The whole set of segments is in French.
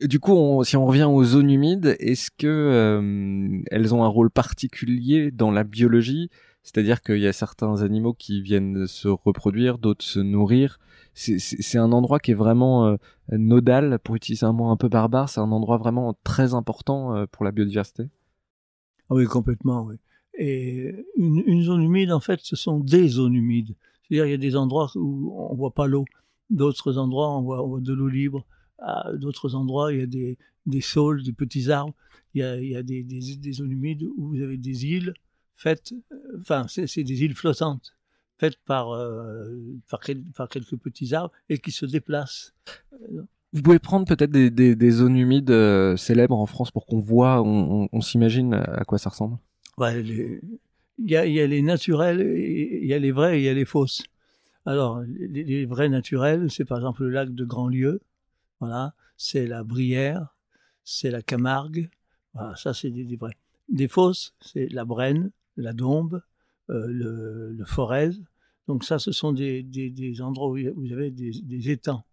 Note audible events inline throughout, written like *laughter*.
Du coup, si on revient aux zones humides, est-ce que euh, elles ont un rôle particulier dans la biologie? C'est-à-dire qu'il y a certains animaux qui viennent se reproduire, d'autres se nourrir. C'est un endroit qui est vraiment euh, nodal, pour utiliser un mot un peu barbare. C'est un endroit vraiment très important euh, pour la biodiversité? Ah oui, complètement. Oui. Et une, zone humide, en fait, ce sont des zones humides. C'est-à-dire, il y a des endroits où on voit pas l'eau, d'autres endroits on on voit de l'eau libre à d'autres endroits, il y a des, des saules, des petits arbres. Il y a, il y a des, des, des, zones humides où vous avez des îles faites, euh, enfin, c'est des îles flottantes, faites par, euh, par, par, quelques petits arbres et qui se déplacent. Vous pouvez prendre peut-être des, des, des, zones humides euh, célèbres en France pour qu'on voit, on, on, on s'imagine à quoi ça ressemble? Ouais, il, y a, y a les naturels, il y a les vrais et il y a les fausses. Alors, les, les vrais naturels, c'est par exemple le lac de Grandlieu, voilà, c'est la Brière, c'est la Camargue. Voilà, ça c'est des, des, vrais. Des fausses, c'est la Brenne, la Dombe, euh, le, Forez. Donc ça, ce sont des, des, endroits où vous avez des, des étangs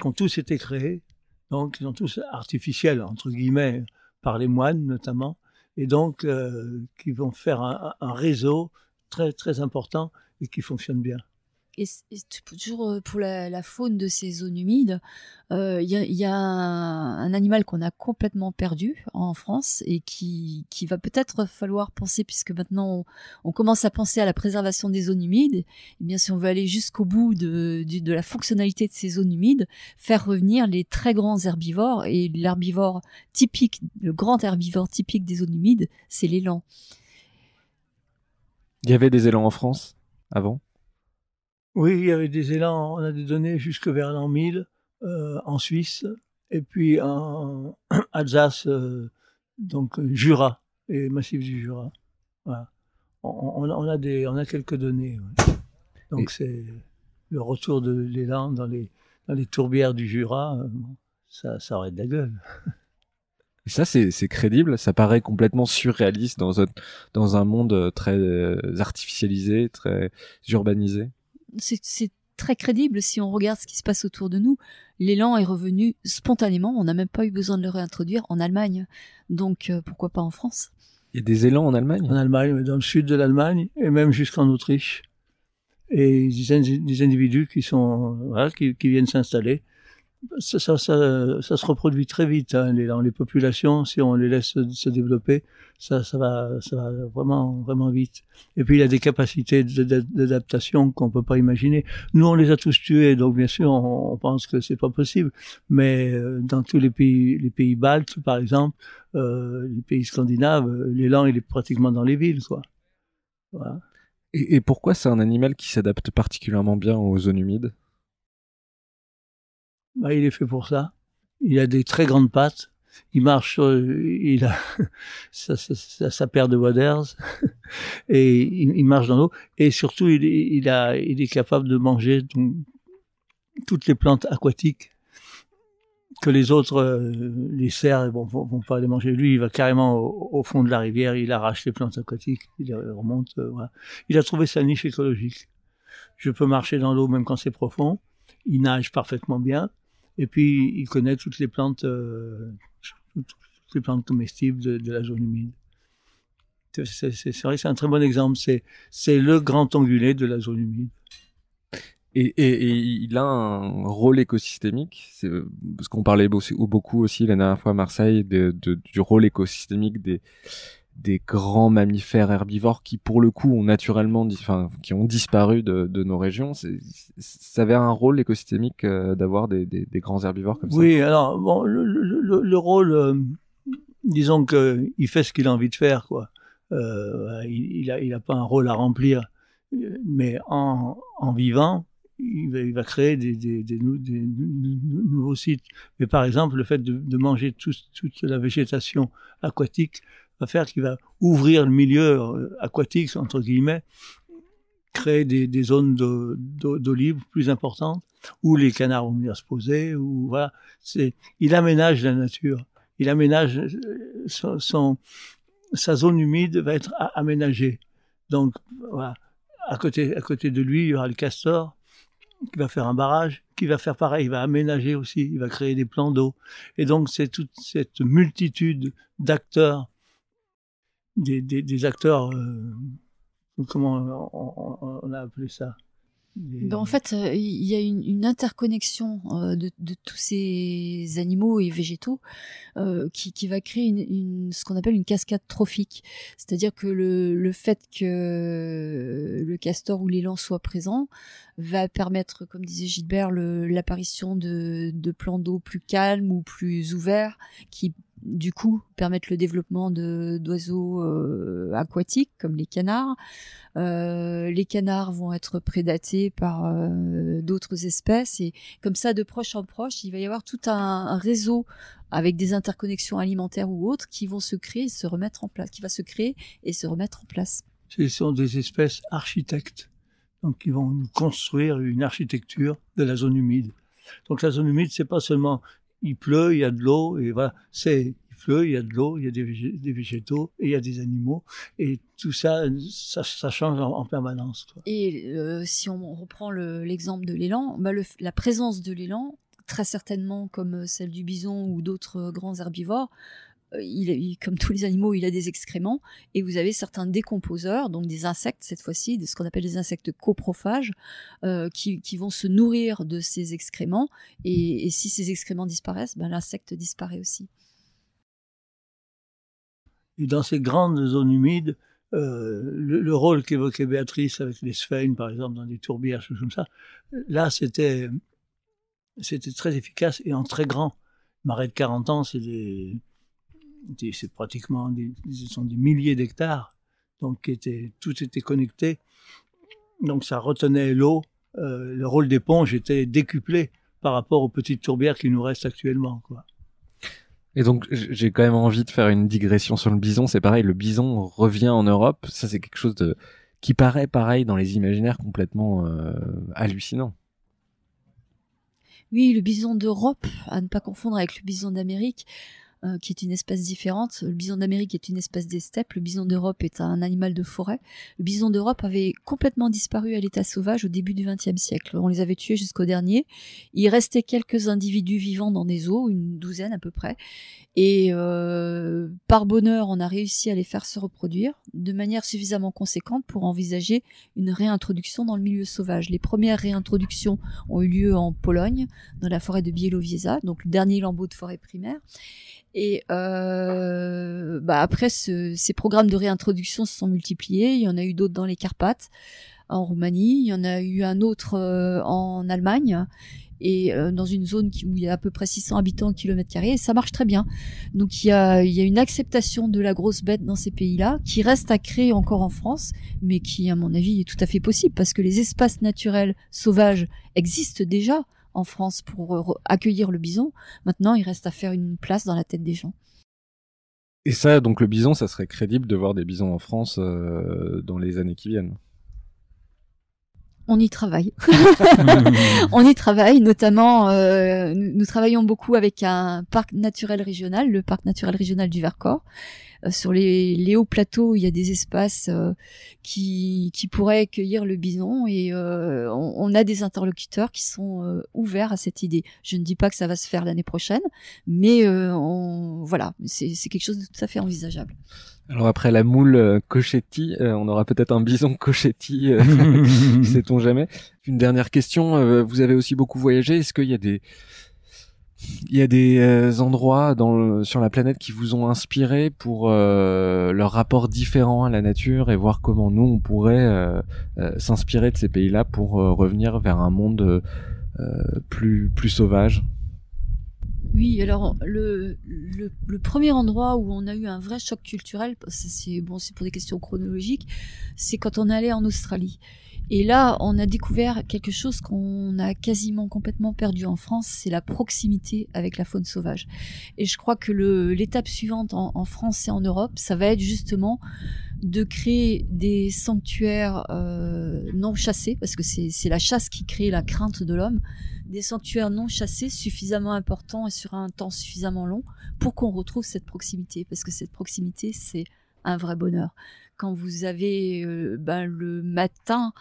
qui ont tous été créés. Donc ils sont tous artificiels entre guillemets par les moines notamment, et donc euh, qui vont faire un, un réseau très très important et qui fonctionne bien et, toujours pour la, faune de ces zones humides, il euh, y, a, y, a, un animal qu'on a complètement perdu en France et qui, qui va peut-être falloir penser, puisque maintenant on, commence à penser à la préservation des zones humides, eh bien si on veut aller jusqu'au bout de, de, de, la fonctionnalité de ces zones humides, faire revenir les très grands herbivores, et l'herbivore typique, le grand herbivore typique des zones humides, c'est l'élan. Il y avait des élans en France avant? Oui, il y avait des élans, on a des données jusque vers l'an 1000 euh, en Suisse, et puis en Alsace, euh, donc Jura, et massif du Jura. Voilà. On, on, a des, on a quelques données. Ouais. Donc c'est le retour de l'élan dans les, dans les tourbières du Jura, euh, ça, ça aurait de la gueule. Et ça, c'est crédible? Ça paraît complètement surréaliste dans un, dans un monde très euh, artificialisé, très urbanisé? C'est très crédible si on regarde ce qui se passe autour de nous. L'élan est revenu spontanément, on n'a même pas eu besoin de le réintroduire en Allemagne. Donc euh, pourquoi pas en France? Il y a des élans en Allemagne? En Allemagne, dans le sud de l'Allemagne et même jusqu'en Autriche. Et des, des individus qui sont voilà, qui, qui viennent s'installer ça, ça, ça, se reproduit très vite hein, les, populations. Si on les laisse se, développer, ça, ça, va, ça va vraiment, vraiment vite. Et puis il a des capacités d'adaptation qu'on peut pas imaginer. Nous, on les a tous tués, donc bien sûr, on, pense que c'est pas possible. Mais euh, dans tous les pays, les pays baltes, par exemple, euh, les pays scandinaves, l'élan il est pratiquement dans les villes, quoi. Et pourquoi c'est un animal qui s'adapte particulièrement bien aux zones humides? Bah, il est fait pour ça. Il a des très grandes pattes. Il marche, il a *laughs* sa, paire de waders *laughs* et il, marche dans l'eau. Et surtout, il, est capable de manger toutes les plantes aquatiques que les autres, euh, les cerfs, bon, vont, pas les manger. Lui, il va carrément au, fond de la rivière, il arrache les plantes aquatiques, il remonte. Euh. Il a trouvé sa niche écologique. Je peux marcher dans l'eau même quand c'est profond. Il nage parfaitement bien et puis, il connaît toutes les plantes, euh, toutes les plantes comestibles de, la zone humide. C'est vrai c'est un très bon exemple. C'est le grand ongulé de la zone humide. Et, et, il a un rôle écosystémique, parce qu'on parlait beaucoup aussi la dernière fois à Marseille du rôle écosystémique des, des grands mammifères herbivores qui, pour le coup, ont naturellement, enfin, qui ont disparu de, nos régions. Ça avait un rôle écosystémique euh, d'avoir des, des, grands herbivores comme ça? Oui, alors bon, le, le, le rôle, euh, disons que il fait ce qu'il a envie de faire, quoi. Euh, il, il, a, pas un rôle à remplir, mais en, en vivant, il va, il va, créer des, des, nouveaux sites. Mais par exemple, le fait de, manger tout, toute la végétation aquatique va faire qu'il va ouvrir le milieu euh, aquatique, entre guillemets, créer des, zones d'eau libre plus importantes, où les canards vont venir se poser, ou voilà. C'est, il aménage la nature. Il aménage euh, son, sa zone humide va être aménagée. Donc, voilà. À côté, à côté de lui, il y aura le castor. qui va faire un barrage, qui va faire pareil, il va aménager aussi, il va créer des plans d'eau. Et donc c'est toute cette multitude d'acteurs, des, des, acteurs, euh, comment on, a appelé ça? Ben, en fait, euh, il y a une, une interconnexion euh, de, tous ces animaux et végétaux qui, qui, va créer une, ce qu'on appelle une cascade trophique. C'est-à-dire que le, le, fait que le castor ou l'élan soit présent va permettre, comme disait Gilbert, l'apparition de, de plans d'eau plus calmes ou plus ouverts qui du coup permettre le développement d'oiseaux euh, aquatiques comme les canards. Euh, les canards vont être prédatés par euh, d'autres espèces et comme ça de proche en proche, il va y avoir tout un, réseau avec des interconnexions alimentaires ou autres qui vont se créer et se remettre en place, qui va se créer et se remettre en place. Ce sont des espèces architectes, donc qui vont construire une architecture de la zone humide. Donc la zone humide, c'est pas seulement il pleut, il y a de l'eau, et voilà, il pleut, il y a de l'eau, il y a des, végétaux, et il y a des animaux, et tout ça, ça, change en, permanence. Et euh, si on reprend l'exemple de l'élan, bah la présence de l'élan, très certainement comme celle du bison ou d'autres grands herbivores, il, comme tous les animaux, il a des excréments, et vous avez certains décomposeurs, donc des insectes cette fois-ci, de ce qu'on appelle des insectes coprophages, euh, qui, qui, vont se nourrir de ces excréments, et, si ces excréments disparaissent, ben, l'insecte disparaît aussi. Et dans ces grandes zones humides, euh, le, le, rôle qu'évoquait Béatrice avec les sphènes, par exemple, dans des tourbières, choses ça, là, c'était, c'était très efficace et en très grand. Marais de 40 ans, c'est des, c'est pratiquement des, ce sont des milliers d'hectares, donc était, tout était connecté. Donc ça retenait l'eau. Euh, le rôle d'éponge était décuplé par rapport aux petites tourbières qui nous restent actuellement. Quoi. Et donc j'ai quand même envie de faire une digression sur le bison. C'est pareil, le bison revient en Europe. Ça c'est quelque chose de qui paraît pareil dans les imaginaires complètement euh, hallucinant. Oui, le bison d'Europe, à ne pas confondre avec le bison d'Amérique. Euh, qui est une espèce différente. Le bison d'Amérique est une espèce des steppes. Le bison d'Europe est un animal de forêt. Le bison d'Europe avait complètement disparu à l'état sauvage au début du XXe siècle. On les avait tués jusqu'au dernier. Il restait quelques individus vivants dans des eaux, une douzaine à peu près. Et euh, par bonheur, on a réussi à les faire se reproduire de manière suffisamment conséquente pour envisager une réintroduction dans le milieu sauvage. Les premières réintroductions ont eu lieu en Pologne, dans la forêt de Bielowieza, donc le dernier lambeau de forêt primaire. Et euh, bah après, ce, ces programmes de réintroduction se sont multipliés. Il y en a eu d'autres dans les Carpates, en Roumanie. Il y en a eu un autre euh, en Allemagne et euh, dans une zone qui, où il y a à peu près 600 habitants au kilomètre carré. Et ça marche très bien. Donc il y a, il y a une acceptation de la grosse bête dans ces pays-là qui reste à créer encore en France, mais qui, à mon avis, est tout à fait possible parce que les espaces naturels sauvages existent déjà en France pour euh, accueillir le bison. Maintenant, il reste à faire une place dans la tête des gens. Et ça, donc le bison, ça serait crédible de voir des bisons en France euh, dans les années qui viennent. On y travaille. *laughs* *laughs* on y travaille, notamment, euh, nous travaillons beaucoup avec un parc naturel régional, le parc naturel régional du Vercors, sur les, les, hauts plateaux, il y a des espaces euh, qui, pourraient accueillir le bison et euh, on, a des interlocuteurs qui sont ouverts à cette idée. Je ne dis pas que ça va se faire l'année prochaine, mais voilà, c'est quelque chose de tout à fait envisageable. Alors après la moule Cochetti, on aura peut-être un bison Cochetti, *laughs* sait-on jamais. Une dernière question, vous avez aussi beaucoup voyagé, est-ce qu'il y a des il y a des euh, endroits sur la planète qui vous ont inspiré pour euh, leur rapport différent à la nature et voir comment nous on pourrait euh, s'inspirer de ces pays-là pour revenir vers un monde plus plus sauvage? Oui, alors le, le, le, premier endroit où on a eu un vrai choc culturel, c'est bon, c'est pour des questions chronologiques, c'est quand on allait en Australie. Et là, on a découvert quelque chose qu'on a quasiment complètement perdu en France, c'est la proximité avec la faune sauvage. Et je crois que l'étape suivante en, France et en Europe, ça va être justement de créer des sanctuaires euh, non chassés, parce que c'est la chasse qui crée la crainte de l'homme, des sanctuaires non chassés suffisamment importants et sur un temps suffisamment long pour qu'on retrouve cette proximité, parce que cette proximité, c'est un vrai bonheur. Quand vous avez euh, ben, le matin,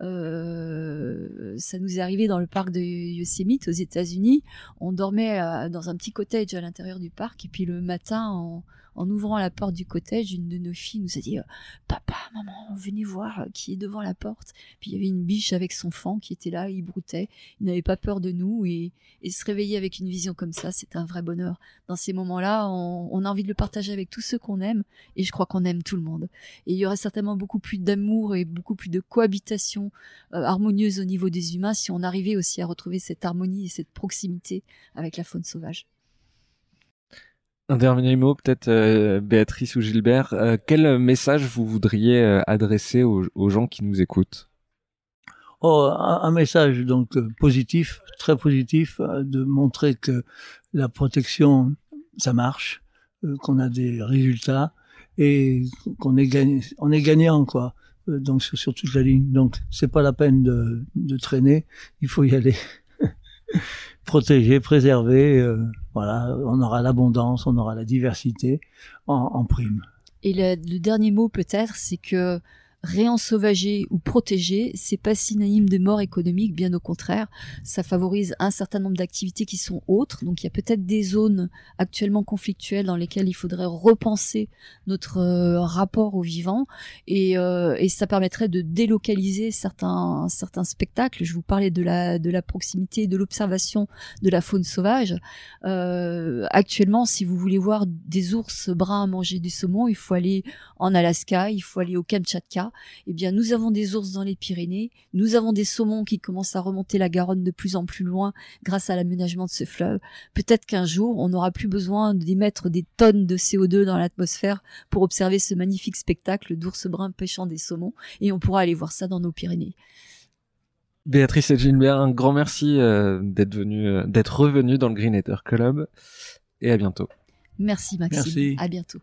euh, ça nous est arrivé dans le parc de Yosemite aux États-Unis. On dormait euh, dans un petit cottage à l'intérieur du parc et puis le matin, en, en ouvrant la porte du cottage, une de nos filles nous a dit euh, Papa, maman, venez voir euh, qui est devant la porte. Puis il y avait une biche avec son fan qui était là, il broutait, il n'avait pas peur de nous et, se réveiller avec une vision comme ça, c'est un vrai bonheur. Dans ces moments-là, on, on, a envie de le partager avec tous ceux qu'on aime et je crois qu'on aime tout le monde. Et il y aurait certainement beaucoup plus d'amour et beaucoup plus de cohabitation euh, harmonieuse au niveau des humains si on arrivait aussi à retrouver cette harmonie et cette proximité avec la faune sauvage. Un dernier mot, peut-être euh, Béatrice ou Gilbert. Euh, quel message vous voudriez euh, adresser aux, aux, gens qui nous écoutent? Oh, un, message donc euh, positif, très positif, euh, de montrer que la protection, ça marche, qu'on a des résultats et qu'on est gagné, on est gagnant quoi. Donc sur, sur toute la ligne. Donc c'est pas la peine de, de traîner, il faut y aller. *laughs* protéger, préserver. Voilà, on aura l'abondance, on aura la diversité en, prime. Et le dernier mot peut-être, c'est que réensauvager ou protéger, c'est pas synonyme de mort économique, bien au contraire. Ça favorise un certain nombre d'activités qui sont autres. Donc il y a peut-être des zones actuellement conflictuelles dans lesquelles il faudrait repenser notre euh, rapport au vivant et, euh, ça permettrait de délocaliser certains certains spectacles. Je vous parlais de la de la proximité, de l'observation de la faune sauvage. Euh, actuellement, si vous voulez voir des ours bruns manger du saumon, il faut aller en Alaska, il faut aller au Kamchatka eh bien, nous avons des ours dans les Pyrénées, nous avons des saumons qui commencent à remonter la Garonne de plus en plus loin grâce à l'aménagement de ce fleuve. Peut-être qu'un jour, on n'aura plus besoin d'émettre des tonnes de CO2 dans l'atmosphère pour observer ce magnifique spectacle d'ours bruns pêchant des saumons, et on pourra aller voir ça dans nos Pyrénées. Béatrice et Gilbert, un grand merci euh, d'être venu, euh, d'être revenu dans le Green Club, et à bientôt. Merci Maxime. Merci. À bientôt.